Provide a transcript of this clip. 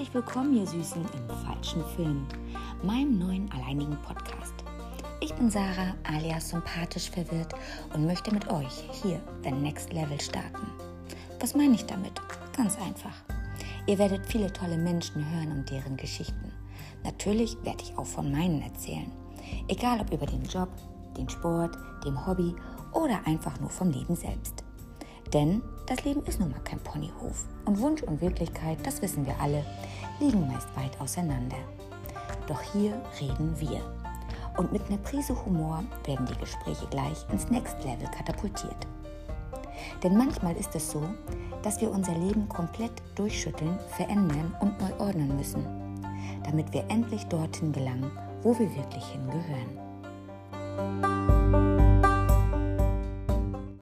Herzlich willkommen, ihr Süßen, im falschen Film, meinem neuen alleinigen Podcast. Ich bin Sarah, alias sympathisch verwirrt und möchte mit euch hier The Next Level starten. Was meine ich damit? Ganz einfach. Ihr werdet viele tolle Menschen hören und deren Geschichten. Natürlich werde ich auch von meinen erzählen. Egal ob über den Job, den Sport, dem Hobby oder einfach nur vom Leben selbst. Denn das Leben ist nun mal kein Ponyhof. Und Wunsch und Wirklichkeit, das wissen wir alle, liegen meist weit auseinander. Doch hier reden wir. Und mit einer Prise Humor werden die Gespräche gleich ins Next Level katapultiert. Denn manchmal ist es so, dass wir unser Leben komplett durchschütteln, verändern und neu ordnen müssen, damit wir endlich dorthin gelangen, wo wir wirklich hingehören.